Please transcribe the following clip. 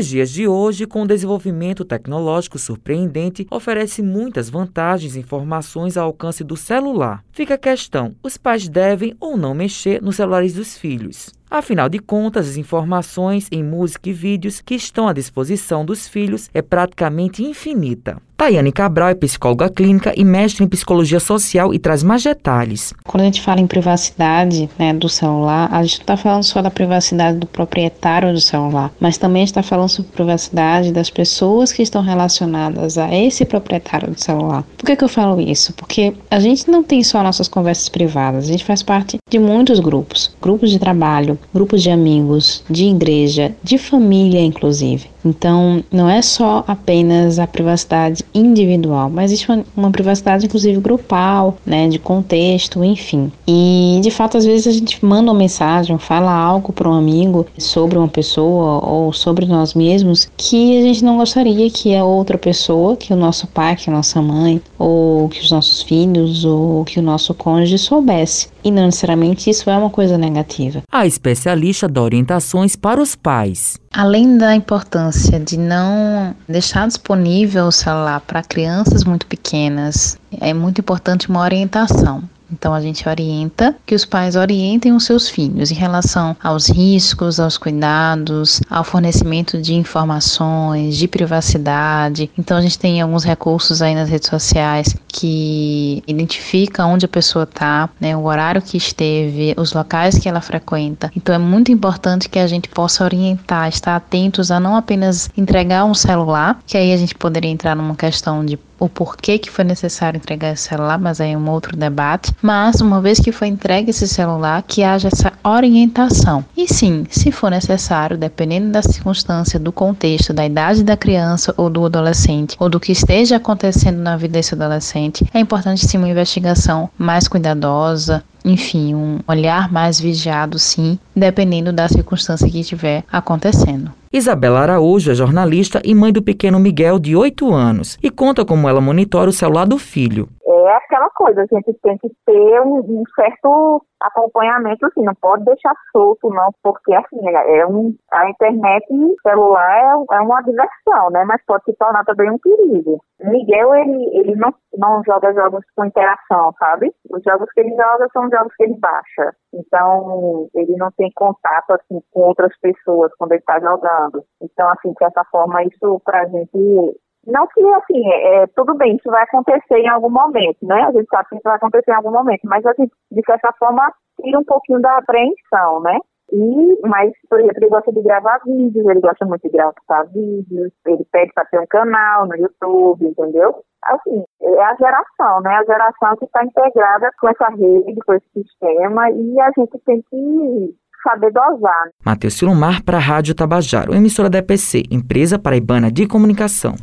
Nos dias de hoje, com o desenvolvimento tecnológico surpreendente, oferece muitas vantagens e informações ao alcance do celular. Fica a questão: os pais devem ou não mexer nos celulares dos filhos? Afinal de contas, as informações em música e vídeos que estão à disposição dos filhos é praticamente infinita. Tayane Cabral é psicóloga clínica e mestre em psicologia social e traz mais detalhes. Quando a gente fala em privacidade né, do celular, a gente não está falando só da privacidade do proprietário do celular, mas também está falando sobre privacidade das pessoas que estão relacionadas a esse proprietário do celular. Por que, que eu falo isso? Porque a gente não tem só nossas conversas privadas, a gente faz parte de muitos grupos, grupos de trabalho, grupos de amigos, de igreja, de família, inclusive. Então, não é só apenas a privacidade individual, mas existe uma, uma, privacidade, inclusive, grupal, né, de contexto, enfim. E, de fato, às vezes a gente manda uma mensagem, fala algo para um amigo sobre uma pessoa ou sobre nós mesmos que a gente não gostaria que a outra pessoa, que o nosso pai, que a nossa mãe, ou que os nossos filhos, ou que o nosso cônjuge soubesse. E não necessariamente isso é uma coisa negativa. A especialista dá orientações para os pais. Além da importância de não deixar disponível o celular para crianças muito pequenas, é muito importante uma orientação. Então a gente orienta que os pais orientem os seus filhos em relação aos riscos, aos cuidados, ao fornecimento de informações, de privacidade. Então a gente tem alguns recursos aí nas redes sociais que identifica onde a pessoa está, né, o horário que esteve, os locais que ela frequenta. Então é muito importante que a gente possa orientar, estar atentos a não apenas entregar um celular, que aí a gente poderia entrar numa questão de o porquê que foi necessário entregar esse celular, mas aí é um outro debate. Mas uma vez que foi entregue esse celular, que haja essa orientação. E sim, se for necessário, dependendo da circunstância, do contexto, da idade da criança ou do adolescente, ou do que esteja acontecendo na vida desse adolescente, é importante sim uma investigação mais cuidadosa, enfim, um olhar mais vigiado, sim, dependendo da circunstância que estiver acontecendo. Isabela Araújo é jornalista e mãe do pequeno Miguel, de 8 anos, e conta como ela monitora o celular do filho. É aquela coisa, a gente tem que ter um, um certo acompanhamento, assim, não pode deixar solto, não, porque, assim, é, é um, a internet celular é, é, uma diversão, né, mas pode se tornar também um perigo. Miguel, ele, ele não, não joga jogos com interação, sabe? Os jogos que ele joga são jogos que ele baixa. Então, ele não tem contato, assim, com outras pessoas quando ele está jogando. Então, assim, de certa forma, isso pra gente não que, assim, é, é, tudo bem, isso vai acontecer em algum momento, né? A gente sabe que isso vai acontecer em algum momento, mas a gente, de certa forma, tira um pouquinho da apreensão, né? E, mas, por exemplo, ele gosta de gravar vídeos, ele gosta muito de gravar vídeos, ele pede para ter um canal no YouTube, entendeu? Assim, é a geração, né? A geração que está integrada com essa rede, com esse sistema, e a gente tem que saber dosar. Matheus Silomar para a Rádio Tabajaro, emissora da EPC, Empresa Paraibana de Comunicação.